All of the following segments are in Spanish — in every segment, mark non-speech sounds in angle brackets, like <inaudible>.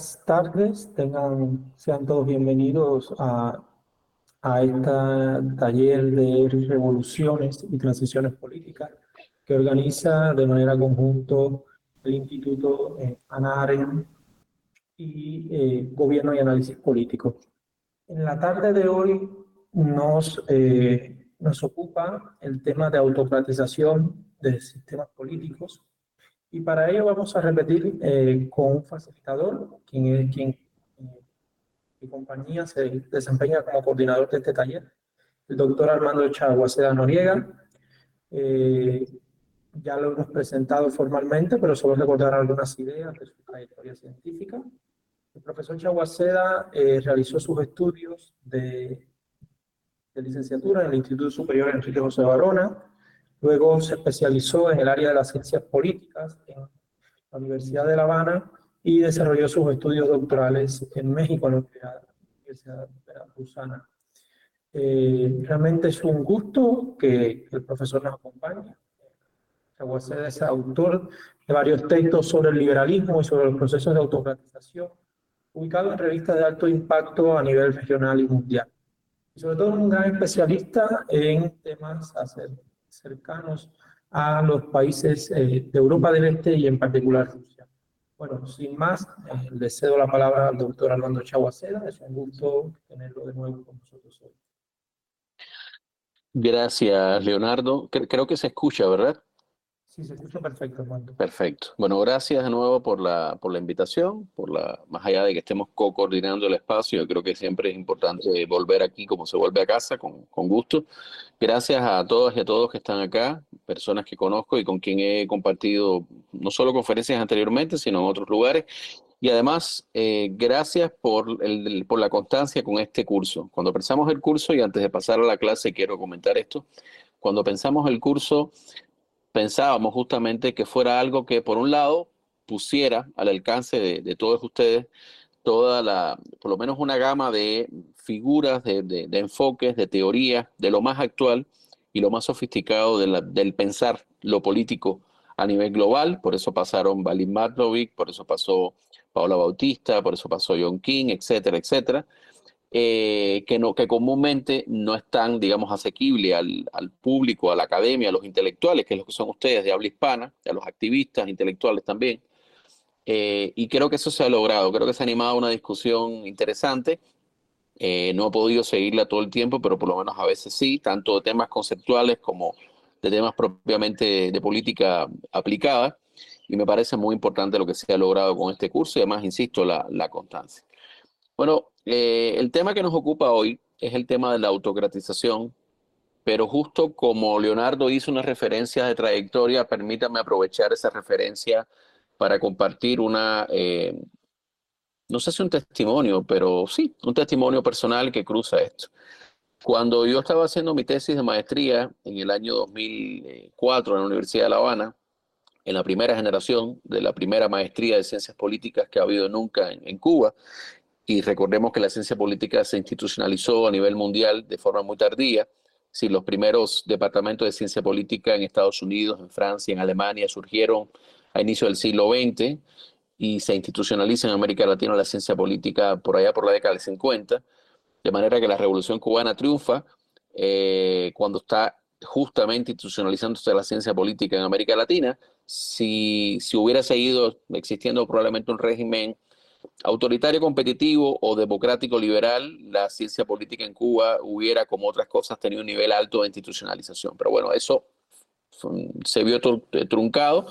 buenas tardes. Tengan, sean todos bienvenidos a, a este taller de revoluciones y transiciones políticas que organiza de manera conjunto el Instituto eh, ANAREN y eh, Gobierno y Análisis Político. En la tarde de hoy nos, eh, nos ocupa el tema de autocratización de sistemas políticos y para ello vamos a repetir eh, con un facilitador, quien es quien mi compañía se desempeña como coordinador de este taller, el doctor Armando Chaguaceda Noriega. Eh, ya lo hemos presentado formalmente, pero solo recordar algunas ideas de su trayectoria científica. El profesor Chaguaceda eh, realizó sus estudios de, de, licenciatura en el Instituto Superior Enrique José Barona, Luego se especializó en el área de las ciencias políticas en la Universidad de La Habana y desarrolló sus estudios doctorales en México, en la Universidad Veracruzana. Eh, realmente es un gusto que el profesor nos acompañe. Chaguaceda es autor de varios textos sobre el liberalismo y sobre los procesos de autocratización, ubicado en revistas de alto impacto a nivel regional y mundial. Y sobre todo un gran especialista en temas acerca cercanos a los países eh, de Europa del Este y en particular Rusia. Bueno, sin más, eh, le cedo la palabra al doctor Armando Chaguaceda. Es un gusto tenerlo de nuevo con nosotros hoy. Gracias, Leonardo. Creo que se escucha, ¿verdad? Perfecto. Perfecto. Bueno, gracias de nuevo por la, por la invitación, por la, más allá de que estemos co-coordinando el espacio, yo creo que siempre es importante volver aquí como se vuelve a casa, con, con gusto. Gracias a todas y a todos que están acá, personas que conozco y con quien he compartido no solo conferencias anteriormente, sino en otros lugares. Y además, eh, gracias por, el, por la constancia con este curso. Cuando pensamos el curso, y antes de pasar a la clase quiero comentar esto, cuando pensamos el curso, pensábamos justamente que fuera algo que, por un lado, pusiera al alcance de, todos ustedes toda la, por lo menos una gama de figuras, de, enfoques, de teorías, de lo más actual y lo más sofisticado del pensar lo político a nivel global. Por eso pasaron Valim Matlovic, por eso pasó Paula Bautista, por eso pasó John King, etcétera, etcétera. Eh, que, comúnmente no están, digamos, asequibles al, público, a la academia, a los intelectuales, que es lo que son ustedes de habla hispana, a los activistas intelectuales también. Eh, y creo que eso se ha logrado, creo que se ha animado una discusión interesante. Eh, no he podido seguirla todo el tiempo, pero por lo menos a veces sí, tanto de temas conceptuales como de temas propiamente de, política aplicada. Y me parece muy importante lo que se ha logrado con este curso y además, insisto, la constancia. Bueno, eh, el tema que nos ocupa hoy es el tema de la autocratización, pero justo como Leonardo hizo una referencia de trayectoria, permítame aprovechar esa referencia para compartir una, eh, no sé si un testimonio, pero sí, un testimonio personal que cruza esto. Cuando yo estaba haciendo mi tesis de maestría en el año 2004 en la Universidad de La Habana, en la primera generación de la primera maestría de ciencias políticas que ha habido nunca en Cuba, y recordemos que la ciencia política se institucionalizó a nivel mundial de forma muy tardía. Si los primeros departamentos de ciencia política en Estados Unidos, en Francia, en Alemania surgieron a inicio del siglo XX y se institucionaliza en América Latina la ciencia política por allá por la década del 50, de manera que la revolución cubana triunfa eh, cuando está justamente institucionalizándose la ciencia política en América Latina. Si, si hubiera seguido existiendo probablemente un régimen autoritario competitivo o democrático liberal, la ciencia política en Cuba hubiera, como otras cosas, tenido un nivel alto de institucionalización. Pero bueno, eso se vio eh, truncado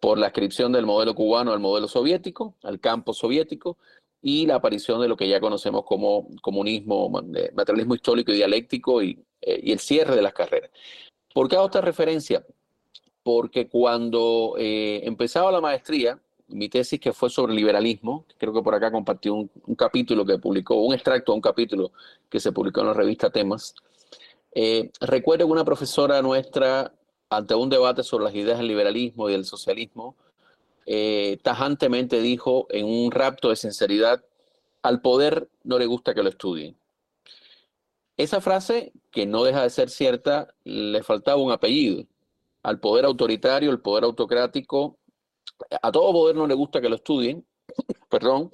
por la inscripción del modelo cubano al modelo soviético, al campo soviético, y la aparición de lo que ya conocemos como comunismo, materialismo histórico y dialéctico y, eh, y el cierre de las carreras. ¿Por qué hago esta referencia? Porque cuando eh, empezaba la maestría, mi tesis que fue sobre liberalismo, creo que por acá compartió un, capítulo que publicó, un extracto de un capítulo que se publicó en la revista Temas. Eh, recuerdo que una profesora nuestra, ante un debate sobre las ideas del liberalismo y del socialismo, eh, tajantemente dijo en un rapto de sinceridad, al poder no le gusta que lo estudien. Esa frase, que no deja de ser cierta, le faltaba un apellido. Al poder autoritario, el poder autocrático, a todo poder no le gusta que lo estudien, <coughs> perdón,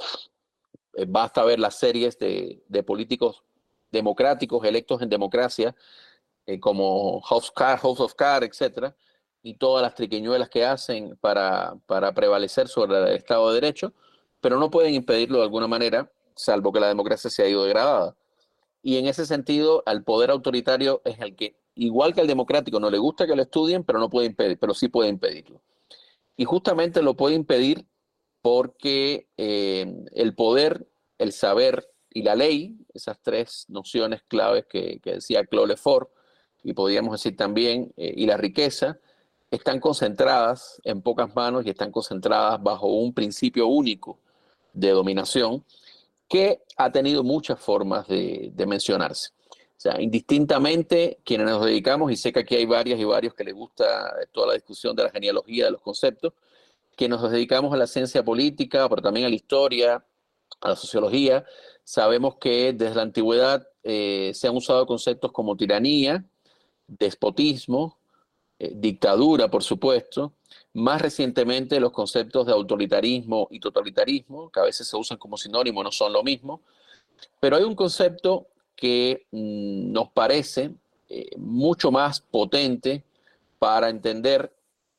eh, basta ver las series de, políticos democráticos electos en democracia, eh, como House, Car, House of Cards, etcétera, y todas las triquiñuelas que hacen para, para prevalecer sobre el Estado de Derecho, pero no pueden impedirlo de alguna manera, salvo que la democracia se ha ido degradada. Y en ese sentido, al poder autoritario es el que, igual que al democrático, no le gusta que lo estudien, pero no puede impedir, pero sí puede impedirlo. Y justamente lo puede impedir porque eh, el poder, el saber y la ley, esas tres nociones claves que, decía Claude Lefort, y podríamos decir también, eh, y la riqueza, están concentradas en pocas manos y están concentradas bajo un principio único de dominación que ha tenido muchas formas de, mencionarse. O sea, indistintamente, quienes nos dedicamos, y sé que aquí hay varias y varios que les gusta toda la discusión de la genealogía de los conceptos, que nos dedicamos a la ciencia política, pero también a la historia, a la sociología, sabemos que desde la antigüedad eh, se han usado conceptos como tiranía, despotismo, eh, dictadura, por supuesto, más recientemente los conceptos de autoritarismo y totalitarismo, que a veces se usan como sinónimo, no son lo mismo, pero hay un concepto que mm, nos parece eh, mucho más potente para entender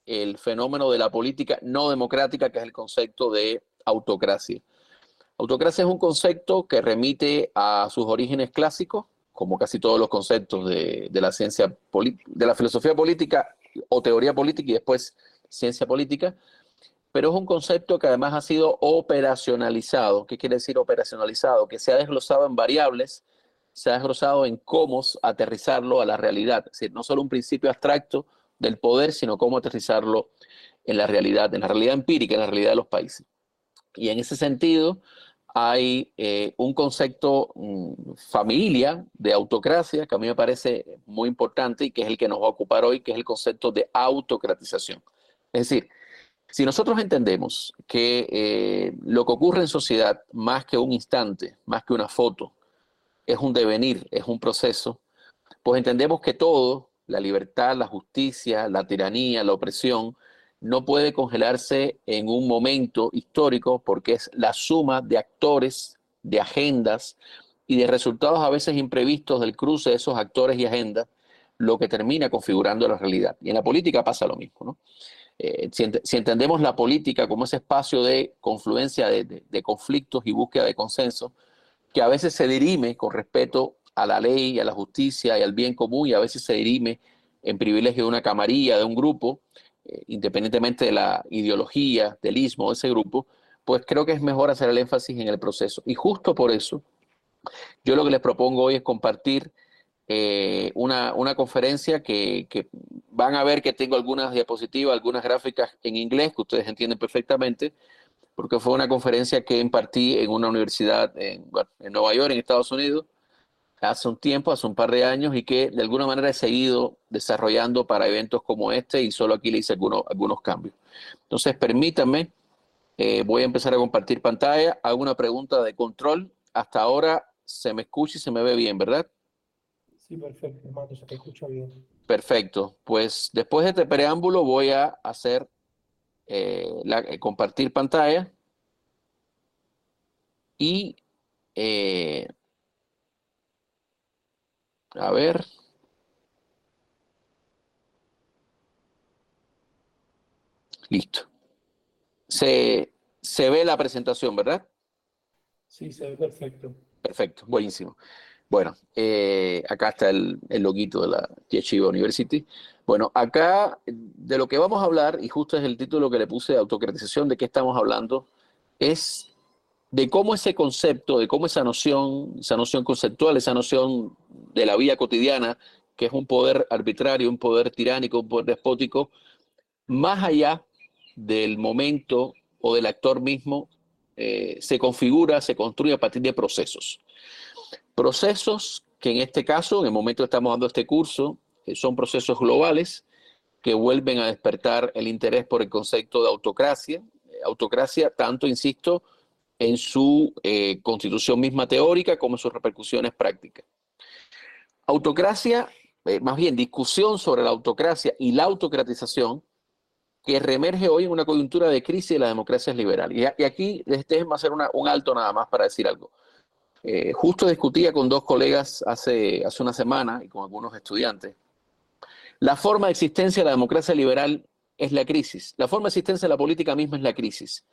el fenómeno de la política no democrática, que es el concepto de autocracia. Autocracia es un concepto que remite a sus orígenes clásicos, como casi todos los conceptos de, la ciencia, de la filosofía política o teoría política y después ciencia política, pero es un concepto que además ha sido operacionalizado. ¿Qué quiere decir operacionalizado? Que se ha desglosado en variables, se ha desglosado en cómo aterrizarlo a la realidad. Es decir, no solo un principio abstracto del poder, sino cómo aterrizarlo en la realidad, en la realidad empírica, en la realidad de los países. Y en ese sentido, hay eh, un concepto mm, familia de autocracia que a mí me parece muy importante y que es el que nos va a ocupar hoy, que es el concepto de autocratización. Es decir, si nosotros entendemos que eh, lo que ocurre en sociedad, más que un instante, más que una foto, es un devenir, es un proceso, pues entendemos que todo, la libertad, la justicia, la tiranía, la opresión, no puede congelarse en un momento histórico porque es la suma de actores, de agendas y de resultados a veces imprevistos del cruce de esos actores y agendas lo que termina configurando la realidad. Y en la política pasa lo mismo. Eh, si, entendemos la política como ese espacio de confluencia de, conflictos y búsqueda de consenso, que a veces se dirime con respeto a la ley, a la justicia y al bien común, y a veces se dirime en privilegio de una camarilla, de un grupo, eh, independientemente de la ideología, del ismo de ese grupo, pues creo que es mejor hacer el énfasis en el proceso. Y justo por eso, yo lo que les propongo hoy es compartir eh, una, conferencia que, van a ver que tengo algunas diapositivas, algunas gráficas en inglés que ustedes entienden perfectamente, porque fue una conferencia que impartí en una universidad en Nueva York, en Estados Unidos, hace un tiempo, hace un par de años, y que de alguna manera he seguido desarrollando para eventos como este y solo aquí le hice algunos, algunos cambios. Entonces, permítanme, eh, voy a empezar a compartir pantalla. Hago una pregunta de control. Hasta ahora se me escucha y se me ve bien, ¿verdad? Sí, perfecto, hermano, se te escucha bien. Perfecto. Pues después de este preámbulo voy a hacer eh, la, eh, compartir pantalla y a ver. Listo. Se, ve la presentación, ¿verdad? Sí, se ve perfecto. Perfecto, buenísimo. Bueno, eh, acá está el, el, loguito de la Yeshiva University. Bueno, acá de lo que vamos a hablar, y justo es el título que le puse de autocratización, de qué estamos hablando, es de cómo ese concepto, de cómo esa noción, esa noción conceptual, esa noción de la vida cotidiana, que es un poder arbitrario, un poder tiránico, un poder despótico, más allá del momento o del actor mismo, eh, se configura, se construye a partir de procesos. Procesos que en este caso, en el momento que estamos dando este curso, son procesos globales que vuelven a despertar el interés por el concepto de autocracia. Autocracia, tanto, insisto, en su eh, constitución misma teórica como en sus repercusiones prácticas. Autocracia, eh, más bien discusión sobre la autocracia y la autocratización, que reemerge hoy en una coyuntura de crisis de las democracias liberales. Y, aquí va a hacer un alto nada más para decir algo. Eh, justo discutía con dos colegas hace, hace una semana y con algunos estudiantes. La forma de existencia de la democracia liberal es la crisis. La forma de existencia de la política misma es la crisis.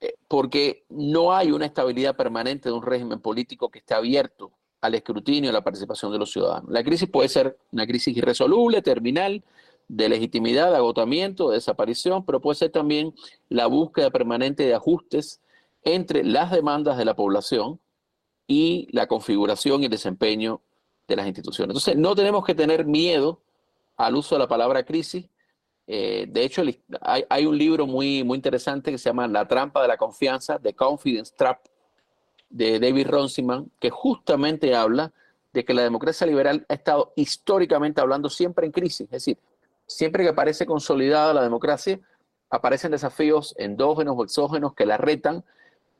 Eh, porque no hay una estabilidad permanente de un régimen político que esté abierto al escrutinio y a la participación de los ciudadanos. La crisis puede ser una crisis irresoluble, terminal, de legitimidad, de agotamiento, de desaparición, pero puede ser también la búsqueda permanente de ajustes entre las demandas de la población y la configuración y el desempeño de las instituciones. Entonces, no tenemos que tener miedo al uso de la palabra crisis. Eh, de hecho, hay, un libro muy, muy interesante que se llama La trampa de la confianza, The Confidence Trap, de David Ronsiman, que justamente habla de que la democracia liberal ha estado históricamente hablando siempre en crisis. Es decir, siempre que parece consolidada la democracia, aparecen desafíos endógenos o exógenos que la retan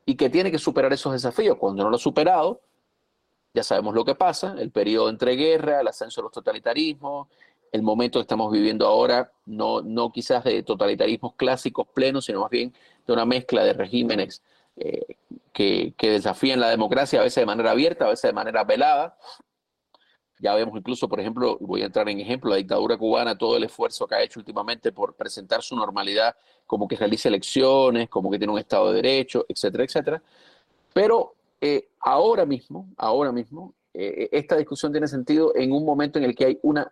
y que tiene que superar esos desafíos. Cuando no lo ha superado, ya sabemos lo que pasa, el periodo entre guerra, el ascenso de los totalitarismos, el momento que estamos viviendo ahora, no, no quizás de totalitarismos clásicos plenos, sino más bien de una mezcla de regímenes eh, que, que, desafían la democracia, a veces de manera abierta, a veces de manera velada. Ya vemos incluso, por ejemplo, voy a entrar en ejemplo, la dictadura cubana, todo el esfuerzo que ha hecho últimamente por presentar su normalidad como que realiza elecciones, como que tiene un Estado de Derecho, etcétera, etcétera. Pero eh, ahora mismo, ahora mismo, eh, esta discusión tiene sentido en un momento en el que hay una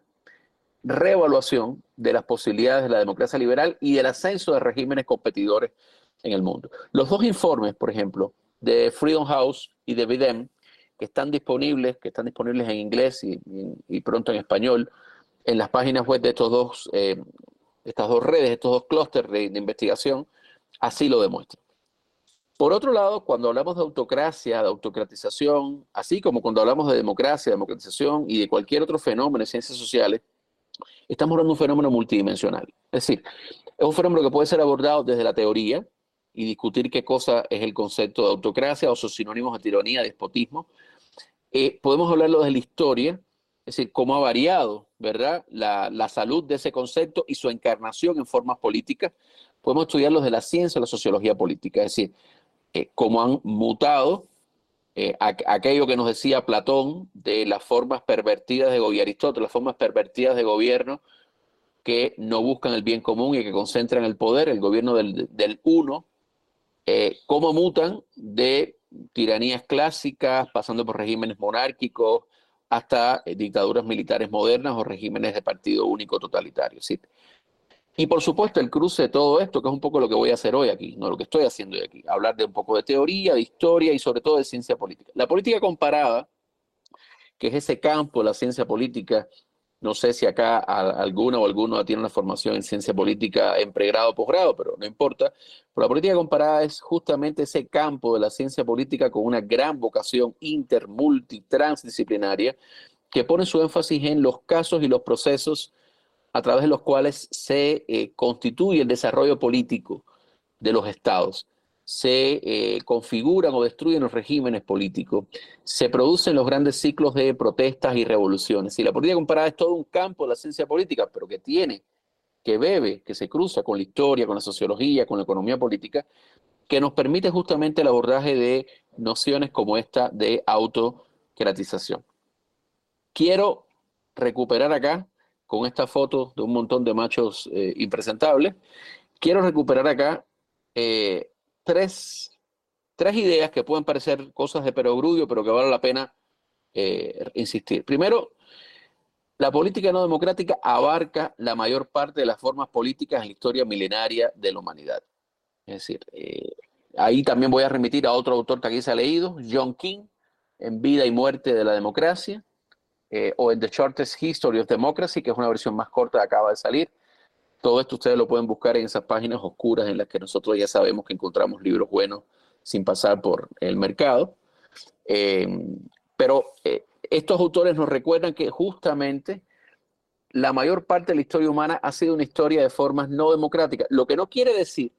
reevaluación de las posibilidades de la democracia liberal y del ascenso de regímenes competidores en el mundo. Los dos informes, por ejemplo, de Freedom House y de Bidem, que están disponibles, que están disponibles en inglés y, pronto en español, en las páginas web de estos dos, eh, estas dos redes, estos dos clústeres de, investigación, así lo demuestran. Por otro lado, cuando hablamos de autocracia, de autocratización, así como cuando hablamos de democracia, democratización y de cualquier otro fenómeno de ciencias sociales, estamos hablando de un fenómeno multidimensional. Es decir, es un fenómeno que puede ser abordado desde la teoría y discutir qué cosa es el concepto de autocracia o sus sinónimos de tiranía, despotismo, eh, podemos hablarlo de la historia, es decir, cómo ha variado, ¿verdad? La, salud de ese concepto y su encarnación en formas políticas. Podemos estudiarlo de la ciencia, la sociología política, es decir, eh, cómo han mutado eh, aquello que nos decía Platón de las formas pervertidas de gobierno, Aristóteles, las formas pervertidas de gobierno que no buscan el bien común y que concentran el poder, el gobierno del, uno, cómo mutan de tiranías clásicas, pasando por regímenes monárquicos, hasta eh, dictaduras militares modernas o regímenes de partido único totalitario. ¿sí? Y por supuesto el cruce de todo esto, que es un poco lo que voy a hacer hoy aquí, no lo que estoy haciendo hoy aquí, hablar de un poco de teoría, de historia y sobre todo de ciencia política. La política comparada, que es ese campo la ciencia política no sé si acá alguna o alguno tiene una formación en ciencia política en pregrado o posgrado, pero no importa. Pero la política comparada es justamente ese campo de la ciencia política con una gran vocación inter, multi, transdisciplinaria que pone su énfasis en los casos y los procesos a través de los cuales se eh, constituye el desarrollo político de los estados se eh, configuran o destruyen los regímenes políticos, se producen los grandes ciclos de protestas y revoluciones. Y la política comparada es todo un campo de la ciencia política, pero que tiene, que bebe, que se cruza con la historia, con la sociología, con la economía política, que nos permite justamente el abordaje de nociones como esta de autocratización. Quiero recuperar acá, con esta foto de un montón de machos eh, impresentables, quiero recuperar acá eh, tres, tres ideas que pueden parecer cosas de perogrullo, pero que vale la pena eh, insistir. Primero, la política no democrática abarca la mayor parte de las formas políticas en la historia milenaria de la humanidad. Es decir, eh, ahí también voy a remitir a otro autor que aquí se ha leído, John King, en Vida y Muerte de la Democracia, eh, o en The Shortest History of Democracy, que es una versión más corta acaba de salir. Todo esto ustedes lo pueden buscar en esas páginas oscuras en las que nosotros ya sabemos que encontramos libros buenos sin pasar por el mercado. Eh, pero eh, estos autores nos recuerdan que justamente la mayor parte de la historia humana ha sido una historia de formas no democráticas, lo que no quiere decir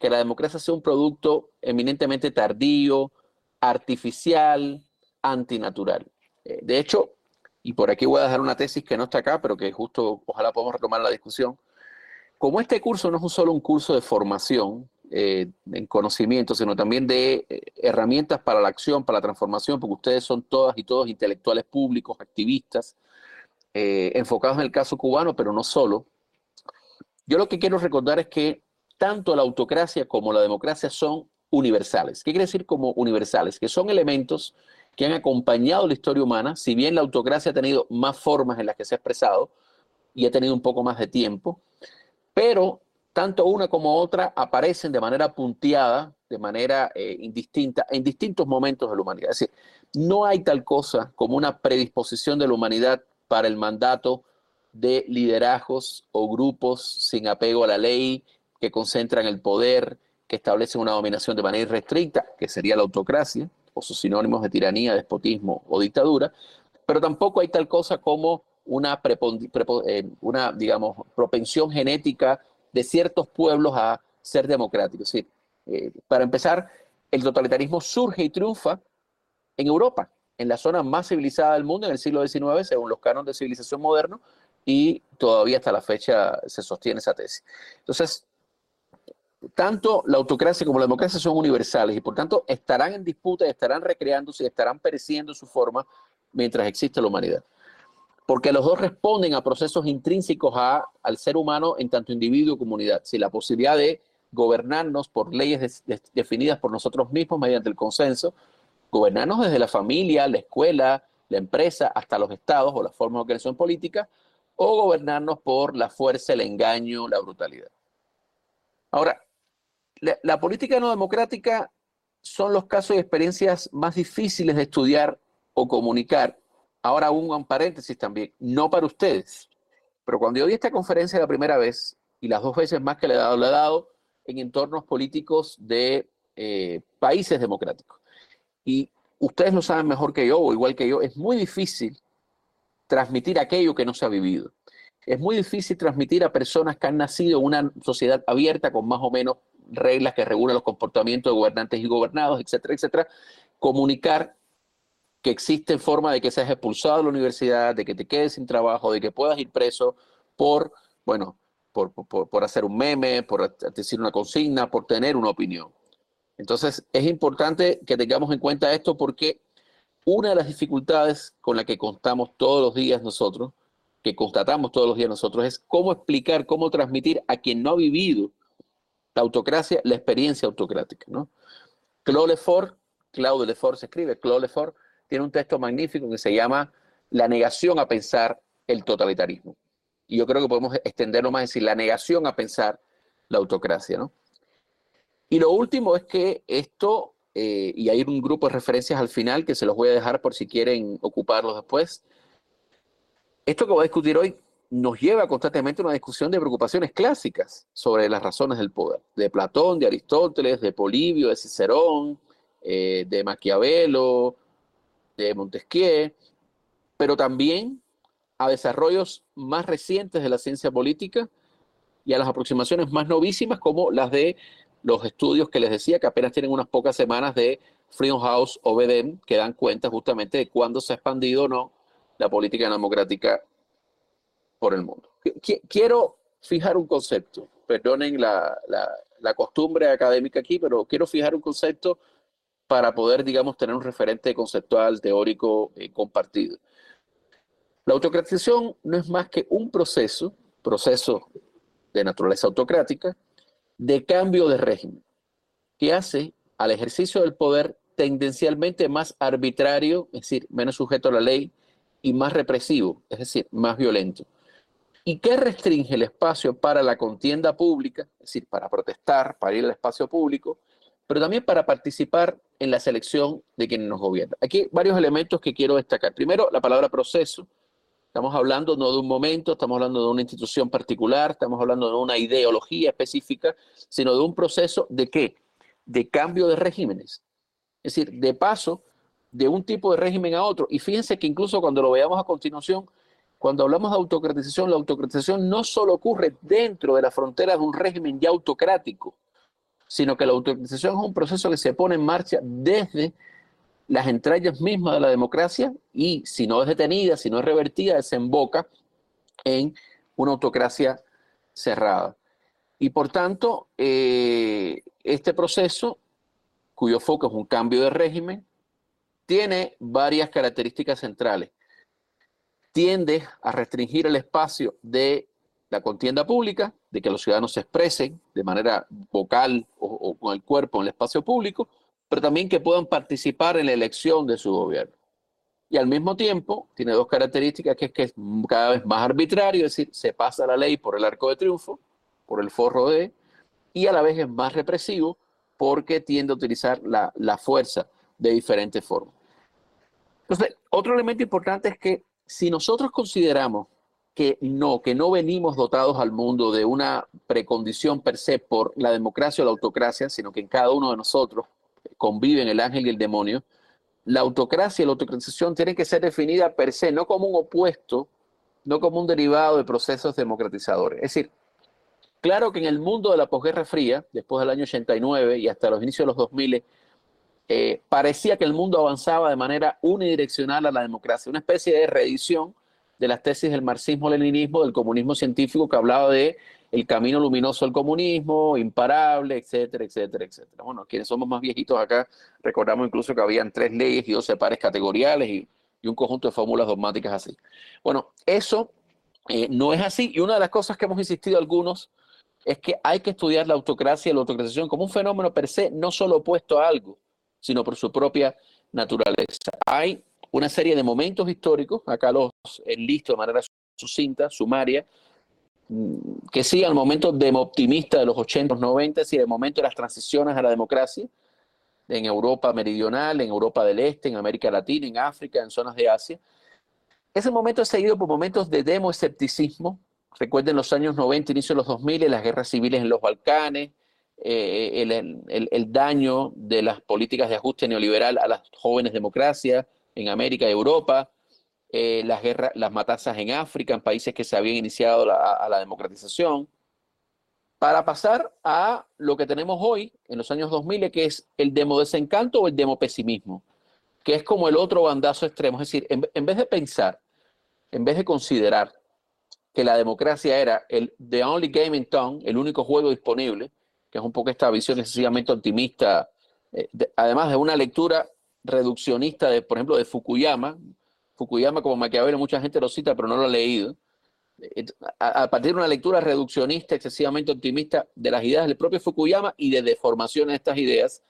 que la democracia sea un producto eminentemente tardío, artificial, antinatural. Eh, de hecho, y por aquí voy a dejar una tesis que no está acá, pero que justo ojalá podamos retomar la discusión, como este curso no es solo un curso de formación eh, en conocimiento, sino también de eh, herramientas para la acción, para la transformación, porque ustedes son todas y todos intelectuales públicos, activistas, eh, enfocados en el caso cubano, pero no solo. Yo lo que quiero recordar es que tanto la autocracia como la democracia son universales. ¿Qué quiere decir como universales? Que son elementos que han acompañado la historia humana, si bien la autocracia ha tenido más formas en las que se ha expresado y ha tenido un poco más de tiempo, pero tanto una como otra aparecen de manera punteada, de manera eh, indistinta, en distintos momentos de la humanidad. Es decir, no hay tal cosa como una predisposición de la humanidad para el mandato de liderazgos o grupos sin apego a la ley, que concentran el poder, que establecen una dominación de manera irrestricta, que sería la autocracia, o sus sinónimos de tiranía, despotismo o dictadura, pero tampoco hay tal cosa como una, eh, digamos, propensión genética de ciertos pueblos a ser democráticos. Eh, para empezar, el totalitarismo surge y triunfa en Europa, en la zona más civilizada del mundo en el siglo XIX, según los cánones de civilización moderno, y todavía hasta la fecha se sostiene esa tesis. Entonces, tanto la autocracia como la democracia son universales y por tanto estarán en disputa, estarán recreándose, estarán pereciendo su forma mientras existe la humanidad porque los dos responden a procesos intrínsecos a, al ser humano en tanto individuo y comunidad. Si la posibilidad de gobernarnos por leyes definidas por nosotros mismos mediante el consenso, gobernarnos desde la familia, la escuela, la empresa, hasta los estados o la forma de organización política, o gobernarnos por la fuerza, el engaño, la brutalidad. Ahora, la, política no democrática son los casos y experiencias más difíciles de estudiar o comunicar Ahora un paréntesis también, no para ustedes, pero cuando yo di esta conferencia la primera vez, y las dos veces más que le he dado, le he dado en entornos políticos de eh, países democráticos. Y ustedes lo saben mejor que yo, o igual que yo, es muy difícil transmitir aquello que no se ha vivido. Es muy difícil transmitir a personas que han nacido en una sociedad abierta con más o menos reglas que regulan los comportamientos de gobernantes y gobernados, etcétera, etcétera, comunicar que existe forma de que seas expulsado de la universidad, de que te quedes sin trabajo, de que puedas ir preso por, bueno, por, por, hacer un meme, por decir una consigna, por tener una opinión. Entonces, es importante que tengamos en cuenta esto porque una de las dificultades con la que contamos todos los días nosotros, que constatamos todos los días nosotros, es cómo explicar, cómo transmitir a quien no ha vivido la autocracia, la experiencia autocrática. ¿no? Claude Lefort, Claude Lefort se escribe, Claude Lefort, tiene un texto magnífico que se llama La negación a pensar el totalitarismo. Y yo creo que podemos extenderlo más, decir, la negación a pensar la autocracia, ¿no? Y lo último es que esto, eh, y hay un grupo de referencias al final que se los voy a dejar por si quieren ocuparlos después, esto que voy a discutir hoy nos lleva constantemente a una discusión de preocupaciones clásicas sobre las razones del poder, de Platón, de Aristóteles, de Polibio, de Cicerón, eh, de Maquiavelo, de Montesquieu, pero también a desarrollos más recientes de la ciencia política y a las aproximaciones más novísimas como las de los estudios que les decía que apenas tienen unas pocas semanas de Freedom House o BDM que dan cuenta justamente de cuándo se ha expandido o no la política democrática por el mundo. Quiero fijar un concepto, perdonen la, la costumbre académica aquí, pero quiero fijar un concepto para poder, digamos, tener un referente conceptual, teórico eh, compartido. La autocratización no es más que un proceso, proceso de naturaleza autocrática, de cambio de régimen, que hace al ejercicio del poder tendencialmente más arbitrario, es decir, menos sujeto a la ley, y más represivo, es decir, más violento. ¿Y qué restringe el espacio para la contienda pública, es decir, para protestar, para ir al espacio público, pero también para participar en la selección de quienes nos gobiernan. Aquí varios elementos que quiero destacar. Primero, la palabra proceso. Estamos hablando no de un momento, estamos hablando de una institución particular, estamos hablando de una ideología específica, sino de un proceso de qué? De cambio de regímenes. Es decir, de paso de un tipo de régimen a otro. Y fíjense que incluso cuando lo veamos a continuación, cuando hablamos de autocratización, la autocratización no solo ocurre dentro de la frontera de un régimen ya autocrático, sino que la autorización es un proceso que se pone en marcha desde las entrañas mismas de la democracia y si no es detenida, si no es revertida, desemboca en una autocracia cerrada. Y por tanto, eh, este proceso, cuyo foco es un cambio de régimen, tiene varias características centrales. Tiende a restringir el espacio de la contienda pública, de que los ciudadanos se expresen de manera vocal o, con el cuerpo en el espacio público, pero también que puedan participar en la elección de su gobierno. Y al mismo tiempo tiene dos características, que es que es cada vez más arbitrario, es decir, se pasa la ley por el arco de triunfo, por el forro de, y a la vez es más represivo porque tiende a utilizar la, la fuerza de diferentes formas. Entonces, otro elemento importante es que si nosotros consideramos que no, que no venimos dotados al mundo de una precondición per se por la democracia o la autocracia, sino que en cada uno de nosotros conviven el ángel y el demonio, la autocracia y la autocratización tienen que ser definidas per se, no como un opuesto, no como un derivado de procesos democratizadores. Es decir, claro que en el mundo de la posguerra fría, después del año 89 y hasta los inicios de los 2000, eh, parecía que el mundo avanzaba de manera unidireccional a la democracia, una especie de reedición de las tesis del marxismo-leninismo, del comunismo científico que hablaba de el camino luminoso del comunismo, imparable, etcétera, etcétera, etcétera. Bueno, quienes somos más viejitos acá, recordamos incluso que habían tres leyes y doce pares categoriales y, un conjunto de fórmulas dogmáticas así. Bueno, eso eh, no es así y una de las cosas que hemos insistido algunos es que hay que estudiar la autocracia y la autocratización como un fenómeno per se, no solo opuesto a algo, sino por su propia naturaleza. Hay una serie de momentos históricos, acá los enlisto de manera sucinta, sumaria, mm, que sí al momento optimista de los 80, 90, y el momento de las transiciones a la democracia, en Europa meridional, en Europa del Este, en América Latina, en África, en zonas de Asia. Ese momento es seguido por momentos de demo-escepticismo. Recuerden los años 90, inicio de los 2000, las guerras civiles en los Balcanes, eh, el, el, daño de las políticas de ajuste neoliberal a las jóvenes democracias, en América y Europa, eh, las guerras, las matanzas en África, en países que se habían iniciado a la democratización, para pasar a lo que tenemos hoy, en los años 2000, que es el demodesencanto o el demopesimismo, que es como el otro bandazo extremo. Es decir, en, vez de pensar, en vez de considerar que la democracia era el the only game in town, el único juego disponible, que es un poco esta visión excesivamente optimista, eh, además de una lectura reduccionista, de, por ejemplo, de Fukuyama. Fukuyama como Maquiavelo, mucha gente lo cita, pero no lo ha leído. A, partir de una lectura reduccionista, excesivamente optimista de las ideas del propio Fukuyama y de deformación de estas ideas,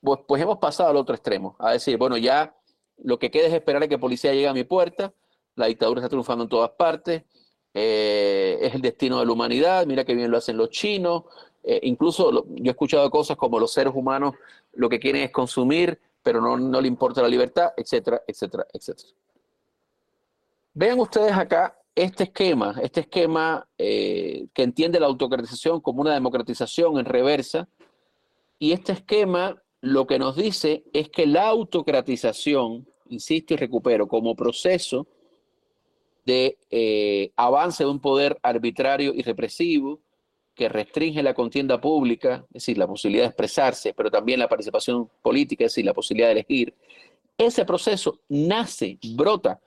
pues, pues hemos pasado al otro extremo, a decir, bueno, ya lo que queda es esperar a que policía llegue a mi puerta, la dictadura está triunfando en todas partes, eh, es el destino de la humanidad, mira qué bien lo hacen los chinos, eh, incluso yo he escuchado cosas como los seres humanos lo que quieren es consumir, pero no, no le importa la libertad, etcétera, etcétera, etcétera. Vean ustedes acá este esquema, este esquema eh, que entiende la autocratización como una democratización en reversa, y este esquema lo que nos dice es que la autocratización, insisto y recupero, como proceso de eh, avance de un poder arbitrario y represivo, que restringe la contienda pública, es decir, la posibilidad de expresarse, pero también la participación política, es decir, la posibilidad de elegir, ese proceso nace, brota,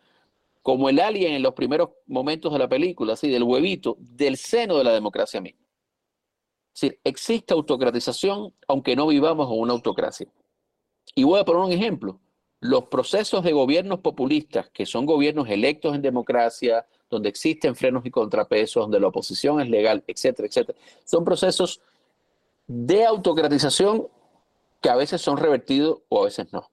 como el alien en los primeros momentos de la película, así, del huevito, del seno de la democracia misma. Es decir, existe autocratización, aunque no vivamos en una autocracia. Y voy a poner un ejemplo. Los procesos de gobiernos populistas, que son gobiernos electos en democracia, donde existen frenos y contrapesos, donde la oposición es legal, etcétera, etcétera. Son procesos de autocratización que a veces son revertidos o a veces no.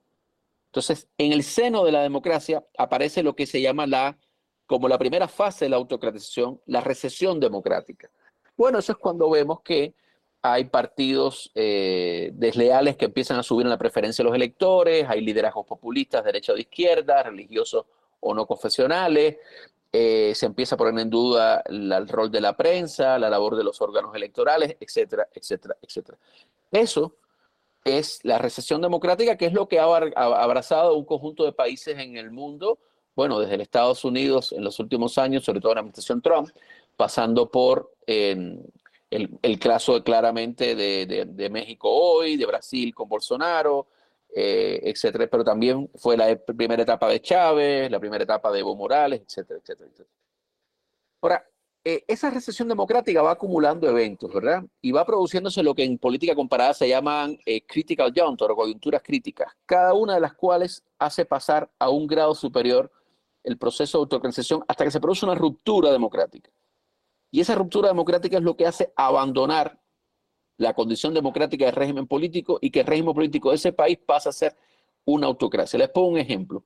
Entonces, en el seno de la democracia aparece lo que se llama la, como la primera fase de la autocratización, la recesión democrática. Bueno, eso es cuando vemos que hay partidos eh, desleales que empiezan a subir en la preferencia de los electores, hay liderazgos populistas, de derecha o izquierda, religiosos o no confesionales, eh, se empieza a poner en duda el rol de la prensa, la labor de los órganos electorales, etcétera, etcétera, etcétera. Eso es la recesión democrática, que es lo que ha abrazado un conjunto de países en el mundo, bueno, desde Estados Unidos en los últimos años, sobre todo en la administración Trump, pasando por el, el, caso claramente de México hoy, de Brasil con Bolsonaro, eh, etcétera, pero también fue la primera etapa de Chávez, la primera etapa de Evo Morales, etcétera, etcétera, etcétera. Ahora, eh, esa recesión democrática va acumulando eventos, ¿verdad? Y va produciéndose lo que en política comparada se llaman eh, critical juncture o coyunturas críticas, cada una de las cuales hace pasar a un grado superior el proceso de autoorganización hasta que se produce una ruptura democrática. Y esa ruptura democrática es lo que hace abandonar la condición democrática del régimen político y que el régimen político de ese país pasa a ser una autocracia. Les pongo un ejemplo.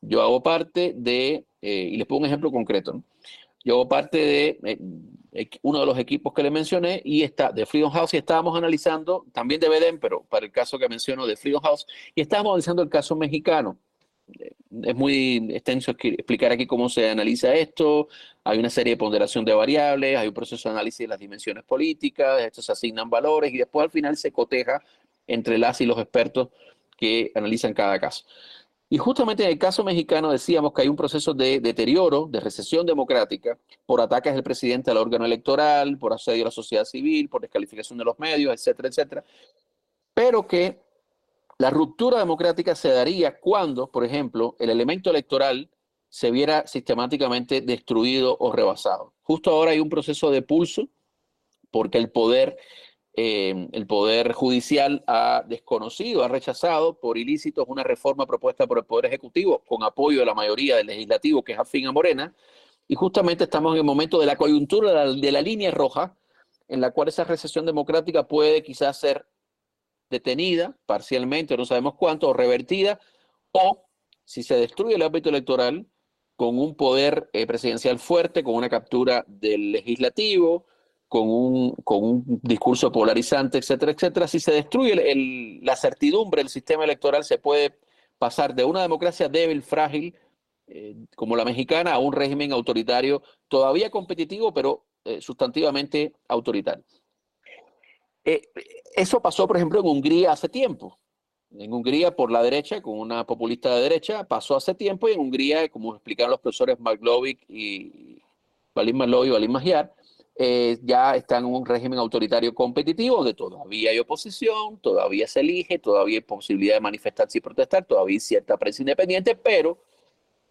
Yo hago parte de, eh, y les pongo un ejemplo concreto. Yo hago parte de eh, uno de los equipos que le mencioné y está de Freedom House y estábamos analizando, también de Bedem, pero para el caso que menciono de Freedom House, y estábamos analizando el caso mexicano. Es muy extenso explicar aquí cómo se analiza esto. Hay una serie de ponderación de variables, hay un proceso de análisis de las dimensiones políticas, estos se asignan valores y después al final se coteja entre las y los expertos que analizan cada caso. Y justamente en el caso mexicano decíamos que hay un proceso de deterioro, de recesión democrática, por ataques del presidente al órgano electoral, por asedio a la sociedad civil, por descalificación de los medios, etcétera, etcétera. Pero que la ruptura democrática se daría cuando, por ejemplo, el elemento electoral se viera sistemáticamente destruido o rebasado. Justo ahora hay un proceso de pulso porque el poder eh, el Poder Judicial ha desconocido, ha rechazado por ilícitos una reforma propuesta por el Poder Ejecutivo con apoyo de la mayoría del legislativo que es afín a Morena. Y justamente estamos en el momento de la coyuntura de la, de la línea roja en la cual esa recesión democrática puede quizás ser detenida parcialmente, no sabemos cuánto, o revertida, o si se destruye el ámbito electoral con un poder eh, presidencial fuerte, con una captura del legislativo, con un, con un discurso polarizante, etcétera, etcétera, si se destruye el, la certidumbre del sistema electoral, se puede pasar de una democracia débil, frágil, eh, como la mexicana, a un régimen autoritario todavía competitivo, pero eh, sustantivamente autoritario. Eh, eso pasó, por ejemplo, en Hungría hace tiempo. En Hungría, por la derecha, con una populista de derecha, pasó hace tiempo, y en Hungría, como explicaron los profesores Maglovic y Valim Maglovic y Valim Magyar, eh, ya están en un régimen autoritario competitivo donde todavía hay oposición, todavía se elige, todavía hay posibilidad de manifestarse y protestar, todavía hay cierta prensa independiente, pero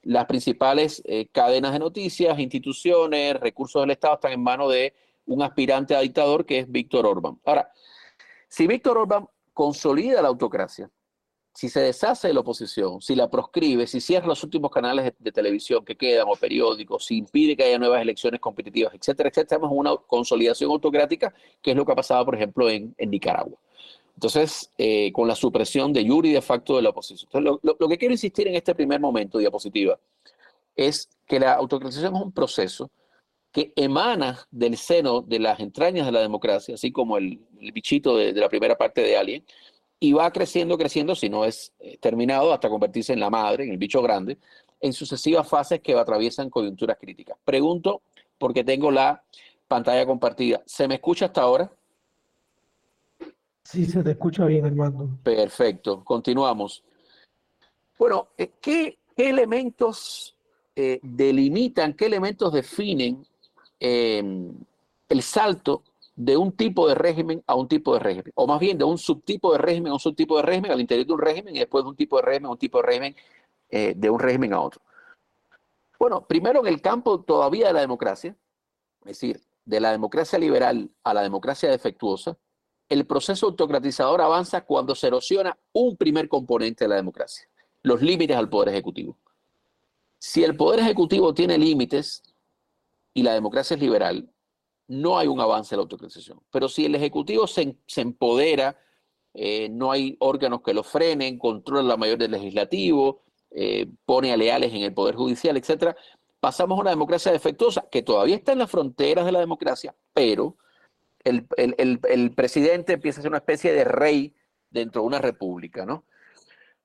las principales eh, cadenas de noticias, instituciones, recursos del Estado están en manos de un aspirante a dictador que es Víctor Orbán. Ahora, si Víctor Orbán consolida la autocracia, si se deshace de la oposición, si la proscribe, si cierra los últimos canales de, televisión que quedan o periódicos, si impide que haya nuevas elecciones competitivas, etcétera, etcétera, en una consolidación autocrática, que es lo que ha pasado, por ejemplo, en, Nicaragua. Entonces, eh, con la supresión de Yuri de facto de la oposición. Entonces, lo, lo, que quiero insistir en este primer momento, diapositiva, es que la autocratización es un proceso que emana del seno de las entrañas de la democracia, así como el, bichito de, de, la primera parte de Alien, y va creciendo, creciendo, si no es eh, terminado, hasta convertirse en la madre, en el bicho grande, en sucesivas fases que atraviesan coyunturas críticas. Pregunto, porque tengo la pantalla compartida. ¿Se me escucha hasta ahora? Sí, se te escucha bien, hermano. Perfecto, continuamos. Bueno, eh, ¿qué, qué elementos eh, delimitan, qué elementos definen eh, el salto de un tipo de régimen a un tipo de régimen, o más bien de un subtipo de régimen a un subtipo de régimen al interior de un régimen y después de un tipo de régimen a un tipo de régimen, eh, de un régimen a otro. Bueno, primero en el campo todavía de la democracia, es decir, de la democracia liberal a la democracia defectuosa, el proceso autocratizador avanza cuando se erosiona un primer componente de la democracia, los límites al poder ejecutivo. Si el poder ejecutivo tiene límites y la democracia es liberal, no hay un avance en la autocratización. Pero si el Ejecutivo se, empodera, eh, no hay órganos que lo frenen, controla la mayoría del legislativo, eh, pone a leales en el Poder Judicial, etcétera, pasamos a una democracia defectuosa que todavía está en las fronteras de la democracia, pero el, el presidente empieza a ser una especie de rey dentro de una república, ¿no?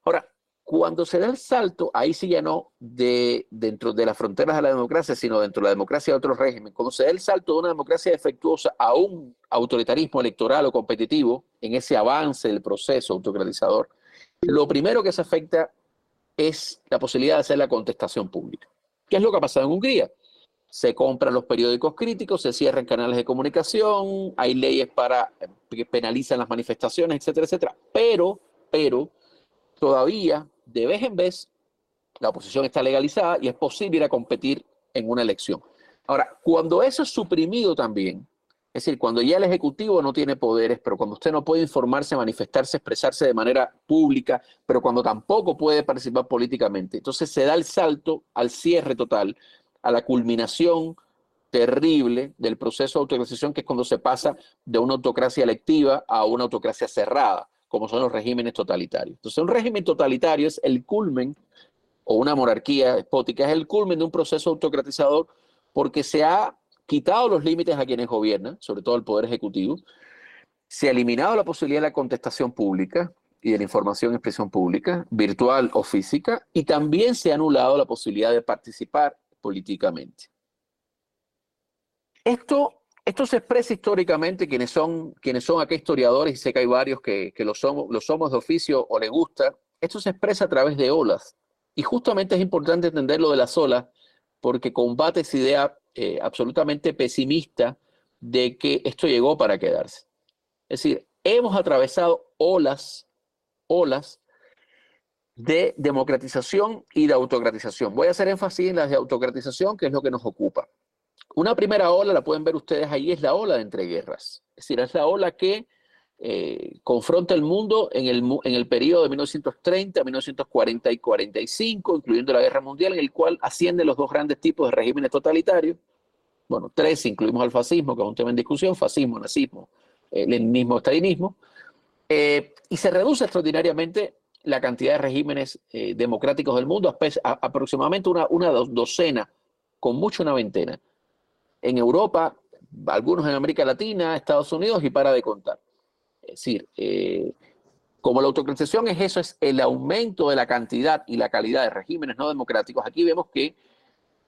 Ahora, cuando se da el salto, ahí sí ya no de, dentro de las fronteras de la democracia, sino dentro de la democracia de otro régimen, cuando se da el salto de una democracia defectuosa a un autoritarismo electoral o competitivo, en ese avance del proceso autocratizador, lo primero que se afecta es la posibilidad de hacer la contestación pública. ¿Qué es lo que ha pasado en Hungría? Se compran los periódicos críticos, se cierran canales de comunicación, hay leyes para que penalizan las manifestaciones, etcétera, etcétera. Pero, pero, todavía de vez en vez la oposición está legalizada y es posible ir a competir en una elección. Ahora, cuando eso es suprimido también, es decir, cuando ya el Ejecutivo no tiene poderes, pero cuando usted no puede informarse, manifestarse, expresarse de manera pública, pero cuando tampoco puede participar políticamente, entonces se da el salto al cierre total, a la culminación terrible del proceso de autocraciación, que es cuando se pasa de una autocracia electiva a una autocracia cerrada, como son los regímenes totalitarios. Entonces, un régimen totalitario es el culmen, o una monarquía despótica, es el culmen de un proceso autocratizador porque se ha quitado los límites a quienes gobiernan, sobre todo el Poder Ejecutivo, se ha eliminado la posibilidad de la contestación pública y de la información y expresión pública, virtual o física, y también se ha anulado la posibilidad de participar políticamente. Esto, esto se expresa históricamente, quienes son, quienes son aquí historiadores, y sé que hay varios que, lo, somos, lo somos de oficio o les gusta, esto se expresa a través de olas. Y justamente es importante entender lo de las olas, porque combate esa idea eh, absolutamente pesimista de que esto llegó para quedarse. Es decir, hemos atravesado olas, olas de democratización y de autocratización. Voy a hacer énfasis en las de autocratización, que es lo que nos ocupa. Una primera ola, la pueden ver ustedes ahí, es la ola de entreguerras. Es decir, es la ola que eh, confronta el mundo en el, en el periodo de 1930, 1940 y 45, incluyendo la Guerra Mundial, en el cual ascienden los dos grandes tipos de regímenes totalitarios. Bueno, tres, incluimos al fascismo, que es un tema en discusión, fascismo, nazismo, eh, leninismo, estalinismo, eh, y se reduce extraordinariamente la cantidad de regímenes democráticos del mundo, a, aproximadamente una, una docena, con mucho una veintena. En Europa, algunos en América Latina, Estados Unidos y para de contar. Es decir, eh, como la autocratización es eso, es el aumento de la cantidad y la calidad de regímenes no democráticos, aquí vemos que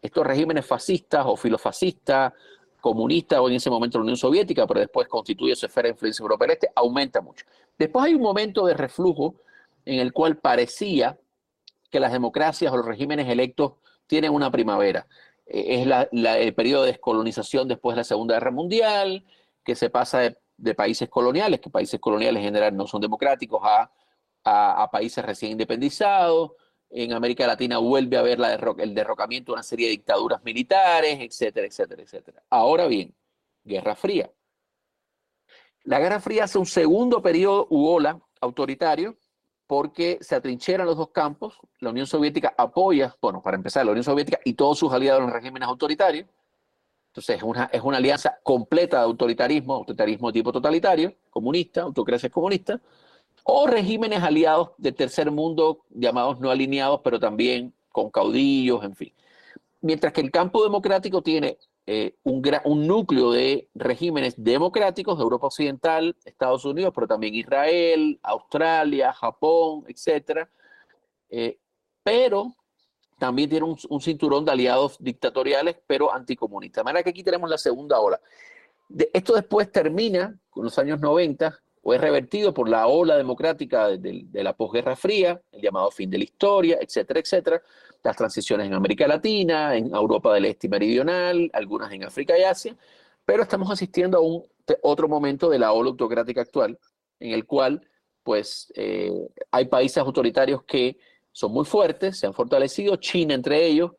estos regímenes fascistas o filofascistas, comunistas o en ese momento la Unión Soviética, pero después constituye su esfera de influencia europea Este, aumenta mucho. Después hay un momento de reflujo en el cual parecía que las democracias o los regímenes electos tienen una primavera. Eh, es el periodo de descolonización después de la Segunda Guerra Mundial, que se pasa de países coloniales, que países coloniales en general no son democráticos, a, a, países recién independizados. En América Latina vuelve a haber el derrocamiento de una serie de dictaduras militares, etcétera, etcétera, etcétera. Ahora bien, Guerra Fría. La Guerra Fría hace un segundo periodo u ola autoritario porque se atrincheran los dos campos. La Unión Soviética apoya, bueno, para empezar, la Unión Soviética y todos sus aliados en los regímenes autoritarios entonces es una, es una alianza completa de autoritarismo, autoritarismo tipo totalitario, comunista, autocracia comunista, o regímenes aliados de tercer mundo llamados no alineados, pero también con caudillos, en fin. Mientras que el campo democrático tiene eh, un, núcleo de regímenes democráticos de Europa Occidental, Estados Unidos, pero también Israel, Australia, Japón, etc. Eh, pero también tiene un, cinturón de aliados dictatoriales, pero anticomunistas. De manera que aquí tenemos la segunda ola. esto después termina con los años 90 o es revertido por la ola democrática de, la posguerra fría, el llamado fin de la historia, etcétera, etcétera. Las transiciones en América Latina, en Europa del Este y Meridional, algunas en África y Asia, pero estamos asistiendo a un otro momento de la ola autocrática actual, en el cual pues eh, hay países autoritarios que son muy fuertes, se han fortalecido, China entre ellos,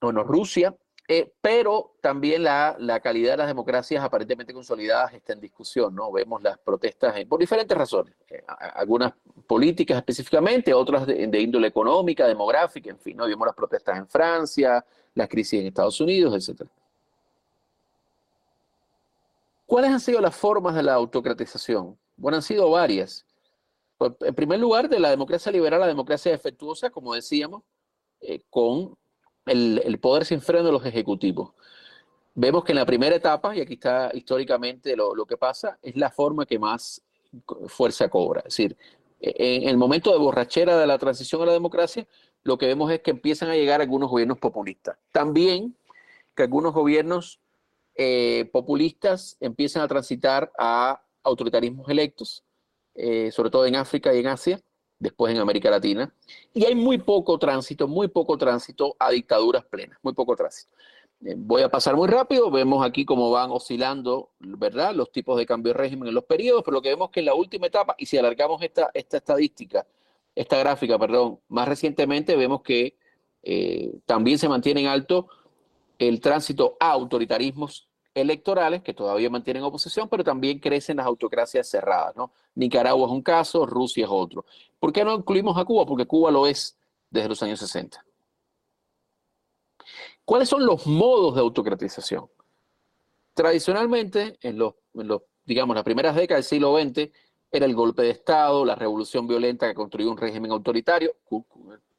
bueno, Rusia, eh, pero también la, la, calidad de las democracias aparentemente consolidadas está en discusión, ¿no? Vemos las protestas por diferentes razones, eh, algunas políticas específicamente, otras de, índole económica, demográfica, en fin, ¿no? Vimos las protestas en Francia, las crisis en Estados Unidos, etc. ¿Cuáles han sido las formas de la autocratización? Bueno, han sido varias. En primer lugar, de la democracia liberal a la democracia defectuosa, como decíamos, eh, con el, poder sin freno de los ejecutivos. Vemos que en la primera etapa, y aquí está históricamente lo, que pasa, es la forma que más fuerza cobra. Es decir, en el momento de borrachera de la transición a la democracia, lo que vemos es que empiezan a llegar algunos gobiernos populistas. También que algunos gobiernos eh, populistas empiezan a transitar a autoritarismos electos eh, sobre todo en África y en Asia, después en América Latina, y hay muy poco tránsito, muy poco tránsito a dictaduras plenas, muy poco tránsito. Eh, voy a pasar muy rápido, vemos aquí cómo van oscilando, ¿verdad? Los tipos de cambio de régimen en los periodos, pero lo que vemos que en la última etapa, y si alargamos esta, esta estadística, esta gráfica, perdón, más recientemente vemos que eh, también se mantienen alto el tránsito a autoritarismos electorales que todavía mantienen oposición, pero también crecen las autocracias cerradas. ¿no? Nicaragua es un caso, Rusia es otro. ¿Por qué no incluimos a Cuba? Porque Cuba lo es desde los años 60. ¿Cuáles son los modos de autocratización? Tradicionalmente, en los, digamos, las primeras décadas del siglo XX, era el golpe de Estado, la revolución violenta que construyó un régimen autoritario.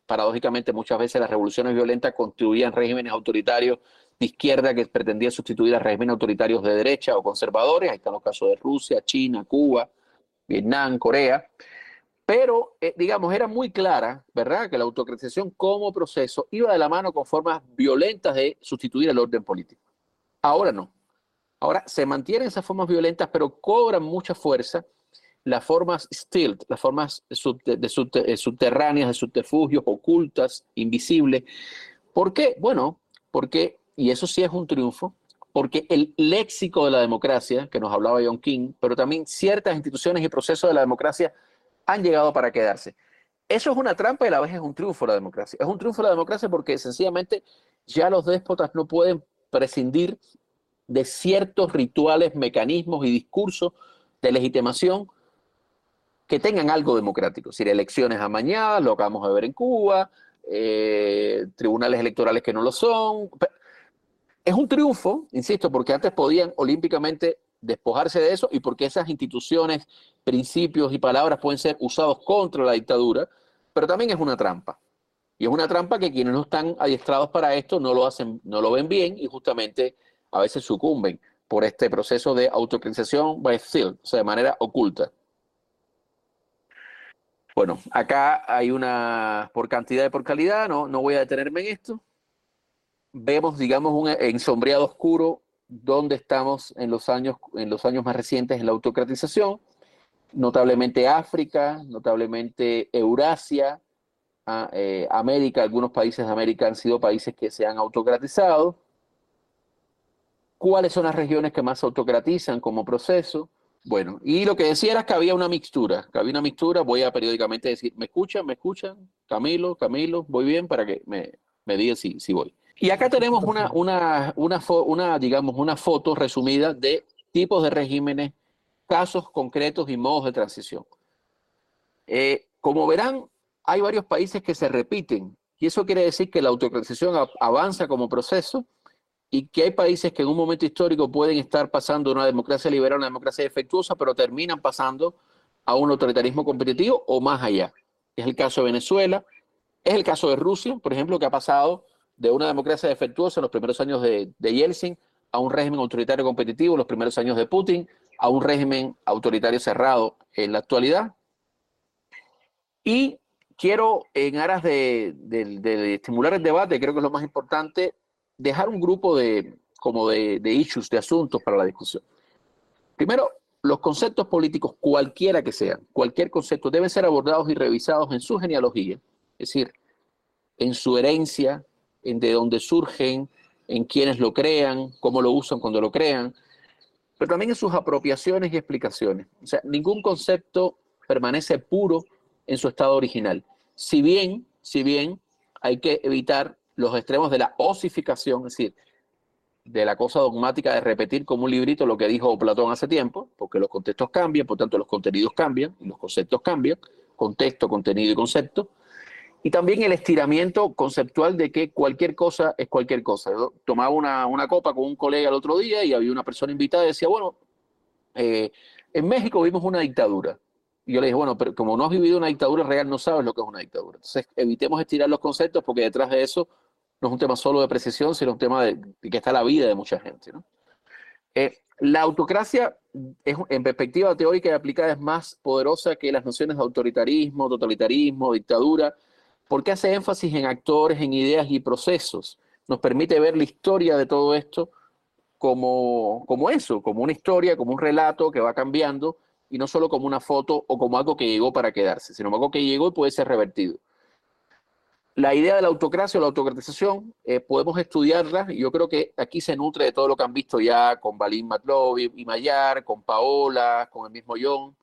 Paradójicamente, muchas veces las revoluciones violentas construían regímenes autoritarios izquierda que pretendían sustituir a regímenes autoritarios de derecha o conservadores. Ahí están los casos de Rusia, China, Cuba, Vietnam, Corea. Pero, eh, digamos, era muy clara, ¿verdad?, que la autocratización como proceso iba de la mano con formas violentas de sustituir el orden político. Ahora no. Ahora se mantienen esas formas violentas, pero cobran mucha fuerza las formas stilt, las formas eh, subterráneas, de subterfugios, ocultas, invisibles. ¿Por qué? Bueno, porque, y eso sí es un triunfo, porque el léxico de la democracia, que nos hablaba John King, pero también ciertas instituciones y procesos de la democracia han llegado para quedarse. Eso es una trampa y a la vez es un triunfo la democracia. Es un triunfo la democracia porque sencillamente ya los déspotas no pueden prescindir de ciertos rituales, mecanismos y discursos de legitimación que tengan algo democrático, es decir, elecciones amañadas, lo acabamos de ver en Cuba, eh, tribunales electorales que no lo son. Es un triunfo, insisto, porque antes podían olímpicamente despojarse de eso y porque esas instituciones, principios y palabras pueden ser usados contra la dictadura, pero también es una trampa. Y es una trampa que quienes no están adiestrados para esto no lo hacen, no lo ven bien y justamente a veces sucumben por este proceso de autocritización by stealth, o sea, de manera oculta. Bueno, acá hay una por cantidad y por calidad, no, no voy a detenerme en esto. Vemos, digamos, un ensombreado oscuro donde estamos en los años, en los años más recientes en la autocratización, notablemente África, notablemente Eurasia, eh, América, algunos países de América han sido países que se han autocratizado. ¿Cuáles son las regiones que más autocratizan como proceso? Bueno, y lo que decía era que había una mixtura, que había una mixtura, voy a periódicamente decir, ¿me escuchan? ¿Me escuchan? Camilo, Camilo, voy bien para que me, me digan si, si voy. Y acá tenemos una, una, una, una, digamos, una foto resumida de tipos de regímenes, casos concretos y modos de transición. Eh, como verán, hay varios países que se repiten, y eso quiere decir que la autocratización avanza como proceso, y que hay países que en un momento histórico pueden estar pasando de una democracia liberal a una democracia defectuosa, pero terminan pasando a un autoritarismo competitivo o más allá. Es el caso de Venezuela, es el caso de Rusia, por ejemplo, que ha pasado de una democracia defectuosa en los primeros años de, de Yeltsin a un régimen autoritario competitivo en los primeros años de Putin, a un régimen autoritario cerrado en la actualidad. Y quiero, en aras de, de, estimular el debate, creo que es lo más importante, dejar un grupo de, como de, de issues, de asuntos para la discusión. Primero, los conceptos políticos, cualquiera que sean, cualquier concepto, deben ser abordados y revisados en su genealogía, es decir, en su herencia, en de dónde surgen, en quienes lo crean, cómo lo usan cuando lo crean, pero también en sus apropiaciones y explicaciones. O sea, ningún concepto permanece puro en su estado original. Si bien, si bien hay que evitar los extremos de la osificación, es decir, de la cosa dogmática de repetir como un librito lo que dijo Platón hace tiempo, porque los contextos cambian, por tanto los contenidos cambian los conceptos cambian, contexto, contenido y concepto. Y también el estiramiento conceptual de que cualquier cosa es cualquier cosa. Tomaba una, una copa con un colega el otro día y había una persona invitada y decía, bueno, eh, en México vimos una dictadura. Y yo le dije, bueno, pero como no has vivido una dictadura real, no sabes lo que es una dictadura. Entonces, evitemos estirar los conceptos porque detrás de eso no es un tema solo de precisión, sino un tema de, que está la vida de mucha gente. Eh, la autocracia, es, en perspectiva teórica y aplicada, es más poderosa que las nociones de autoritarismo, totalitarismo, dictadura, porque hace énfasis en actores, en ideas y procesos. Nos permite ver la historia de todo esto como, como eso, como una historia, como un relato que va cambiando y no solo como una foto o como algo que llegó para quedarse, sino algo que llegó y puede ser revertido la idea de la autocracia o la autocratización eh, podemos estudiarla y yo creo que aquí se nutre de todo lo que han visto ya con Balín Matlov y Mayar, con Paola, con el mismo John,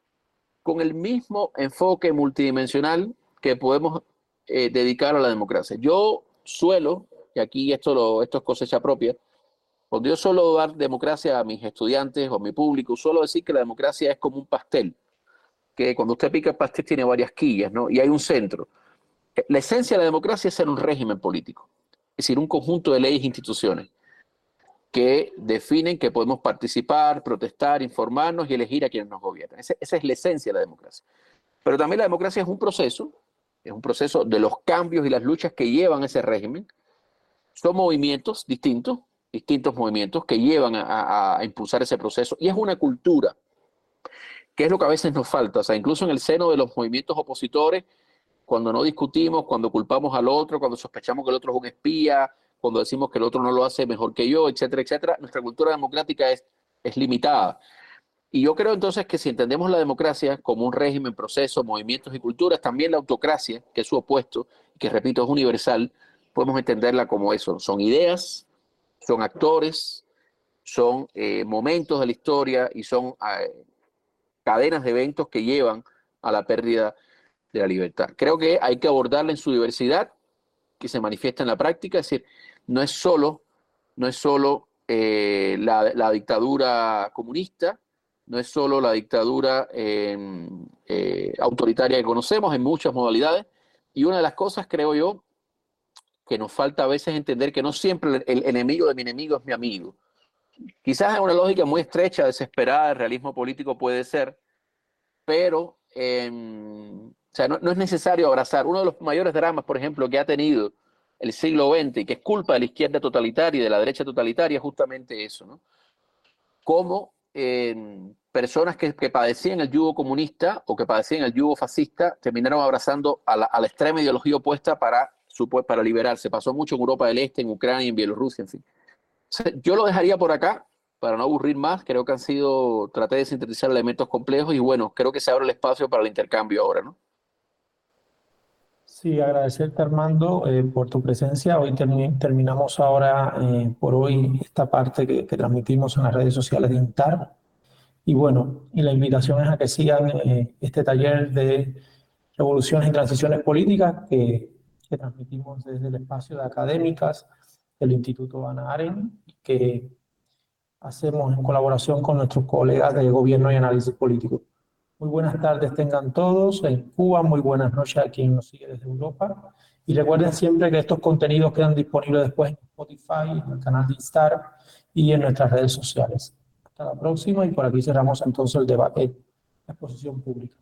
con el mismo enfoque multidimensional que podemos eh, dedicar a la democracia. Yo suelo y aquí esto, lo, esto es cosecha propia, cuando yo suelo dar democracia a mis estudiantes o a mi público, suelo decir que la democracia es como un pastel, que cuando usted pica el pastel tiene varias quillas, ¿no? Y hay un centro. La esencia de la democracia es ser un régimen político, es decir, un conjunto de leyes e instituciones que definen que podemos participar, protestar, informarnos y elegir a quienes nos gobiernan. Esa es la esencia de la democracia. Pero también la democracia es un proceso, es un proceso de los cambios y las luchas que llevan ese régimen. Son movimientos distintos, distintos movimientos que llevan a, impulsar ese proceso. Y es una cultura, que es lo que a veces nos falta. O sea, incluso en el seno de los movimientos opositores, cuando no discutimos, cuando culpamos al otro, cuando sospechamos que el otro es un espía, cuando decimos que el otro no lo hace mejor que yo, etcétera, etcétera, nuestra cultura democrática es, es limitada. Y yo creo entonces que si entendemos la democracia como un régimen, proceso, movimientos y culturas, también la autocracia, que es su opuesto, que repito es universal, podemos entenderla como eso. Son ideas, son actores, son eh, momentos de la historia y son eh, cadenas de eventos que llevan a la pérdida de la libertad. Creo que hay que abordarla en su diversidad, que se manifiesta en la práctica, es decir, no es solo, no es solo eh, la, dictadura comunista, no es solo la dictadura em, autoritaria que conocemos en muchas modalidades, y una de las cosas, creo yo, que nos falta a veces entender que no siempre el, enemigo de mi enemigo es mi amigo. Quizás es una lógica muy estrecha, desesperada, el realismo político puede ser, pero em, o sea, no, es necesario abrazar. Uno de los mayores dramas, por ejemplo, que ha tenido el siglo XX, y que es culpa de la izquierda totalitaria y de la derecha totalitaria, es justamente eso, ¿no? Cómo em, personas que, padecían el yugo comunista o que padecían el yugo fascista terminaron abrazando a la, a la extrema ideología opuesta para para liberarse. Pasó mucho en Europa del Este, en Ucrania, en Bielorrusia, en fin. Yo lo dejaría por acá para no aburrir más. Creo que han sido, traté de sintetizar elementos complejos y bueno, creo que se abre el espacio para el intercambio ahora, ¿no? Sí, agradecerte Armando eh, por tu presencia. Hoy terminamos ahora eh, por hoy esta parte que, transmitimos en las redes sociales de INTAR. Y bueno, la invitación es a que sigan eh, este taller de revoluciones y transiciones políticas que que transmitimos desde el espacio de académicas del Instituto Ana Aren, que hacemos en colaboración con nuestros colegas de Gobierno y Análisis Político. Muy buenas tardes tengan todos en Cuba, muy buenas noches a quien nos sigue desde Europa. Y recuerden siempre que estos contenidos quedan disponibles después en Spotify, en el canal de Instar y en nuestras redes sociales. Hasta la próxima y por aquí cerramos entonces el debate, la exposición pública.